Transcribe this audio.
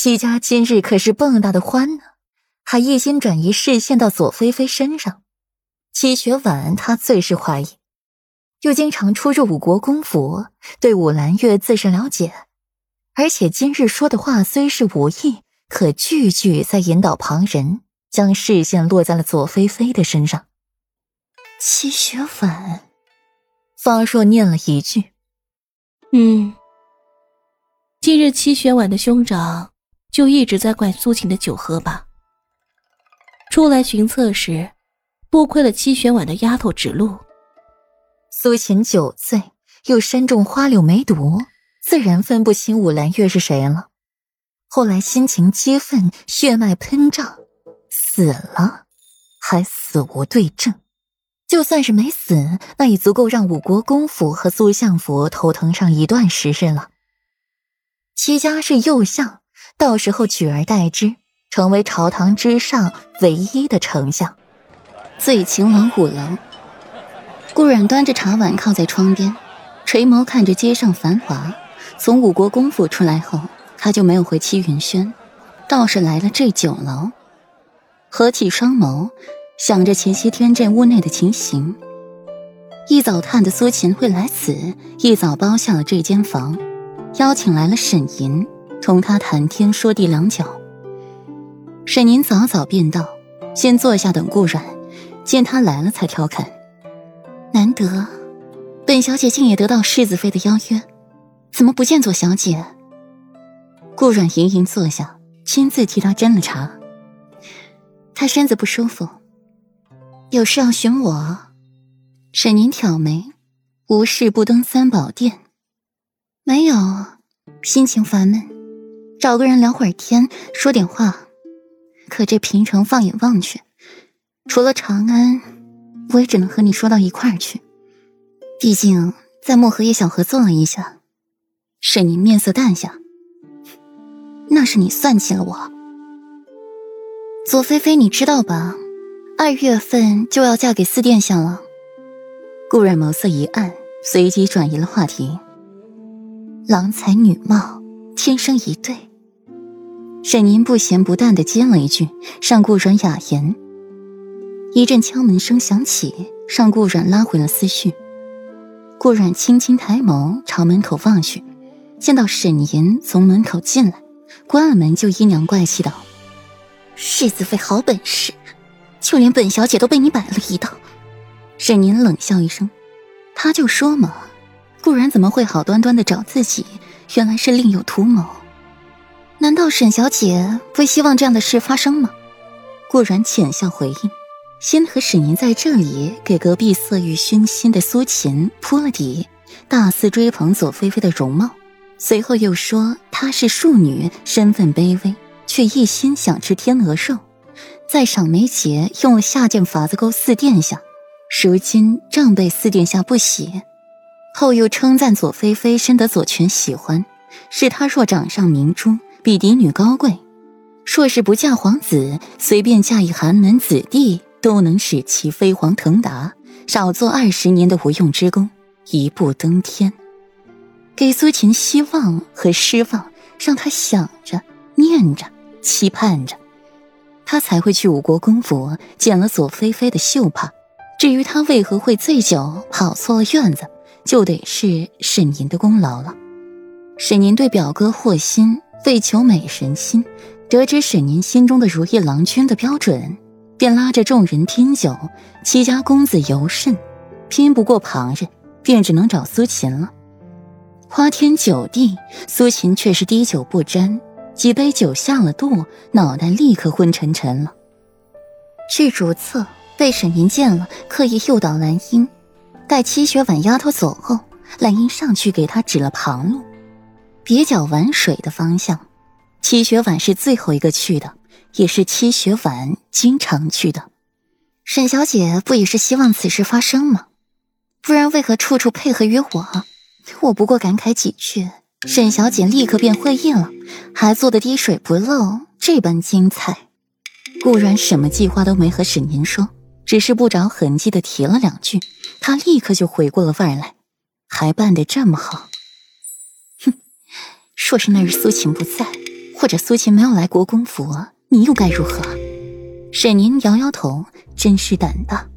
戚家今日可是蹦跶的欢呢，还一心转移视线到左菲菲身上。戚雪婉他最是怀疑，又经常出入五国公府，对武兰月自是了解。而且今日说的话虽是无意，可句句在引导旁人，将视线落在了左菲菲的身上。戚雪婉，方若念了一句：“嗯。”今日戚雪婉的兄长就一直在怪苏秦的酒喝吧。出来巡测时，多亏了七玄婉的丫头指路。苏秦酒醉，又身中花柳梅毒。自然分不清武兰月是谁了。后来心情激愤，血脉喷张，死了，还死无对证。就算是没死，那也足够让五国公府和苏相府头疼上一段时日了。齐家是右相，到时候取而代之，成为朝堂之上唯一的丞相。醉秦王五楼，顾阮端着茶碗靠在窗边，垂眸看着街上繁华。从五国公府出来后，他就没有回七云轩，倒是来了这酒楼。合起双眸，想着前些天这屋内的情形，一早探的苏秦会来此，一早包下了这间房，邀请来了沈吟，同他谈天说地良久。沈吟早早便到，先坐下等顾阮，见他来了，才调侃：“难得，本小姐竟也得到世子妃的邀约。”怎么不见左小姐？顾阮盈盈坐下，亲自替她斟了茶。她身子不舒服，有事要寻我。沈宁挑眉，无事不登三宝殿。没有，心情烦闷，找个人聊会儿天，说点话。可这平城放眼望去，除了长安，我也只能和你说到一块儿去。毕竟在漠河也小合作了一下。沈宁面色淡下，那是你算计了我。左菲菲，你知道吧？二月份就要嫁给四殿下了。顾然眸色一暗，随即转移了话题。郎才女貌，天生一对。沈宁不咸不淡的接了一句，让顾软哑言。一阵敲门声响起，让顾软拉回了思绪。顾软轻轻抬眸，朝门口望去。见到沈吟从门口进来，关了门就阴阳怪气道：“世子妃好本事，就连本小姐都被你摆了一道。”沈吟冷笑一声：“他就说嘛，顾然怎么会好端端的找自己？原来是另有图谋。难道沈小姐不希望这样的事发生吗？”顾然浅笑回应，先和沈吟在这里给隔壁色欲熏心的苏秦铺了底，大肆追捧左菲菲的容貌。随后又说她是庶女，身份卑微，却一心想吃天鹅肉，在赏梅节用了下贱法子勾四殿下，如今正被四殿下不喜。后又称赞左菲菲深得左权喜欢，是她若掌上明珠，比嫡女高贵；若是不嫁皇子，随便嫁一寒门子弟，都能使其飞黄腾达，少做二十年的无用之功，一步登天。给苏秦希望和失望，让他想着、念着、期盼着，他才会去五国公府捡了左菲菲的绣帕。至于他为何会醉酒跑错了院子，就得是沈宁的功劳了。沈宁对表哥霍心为求美人心，得知沈宁心中的如意郎君的标准，便拉着众人拼酒。戚家公子尤甚，拼不过旁人，便只能找苏秦了。花天酒地，苏秦却是滴酒不沾，几杯酒下了肚，脑袋立刻昏沉沉了。去主侧被沈凝见了，刻意诱导兰英。待七雪婉丫头走后，兰英上去给他指了旁路，别角玩水的方向。七雪晚是最后一个去的，也是七雪晚经常去的。沈小姐不也是希望此事发生吗？不然为何处处配合于我？我不过感慨几句，沈小姐立刻便会意了，还做得滴水不漏，这般精彩。顾然什么计划都没和沈宁说，只是不着痕迹的提了两句，他立刻就回过了味儿来，还办得这么好。若是那日苏秦不在，或者苏秦没有来国公府，你又该如何？沈宁摇摇头，真是胆大。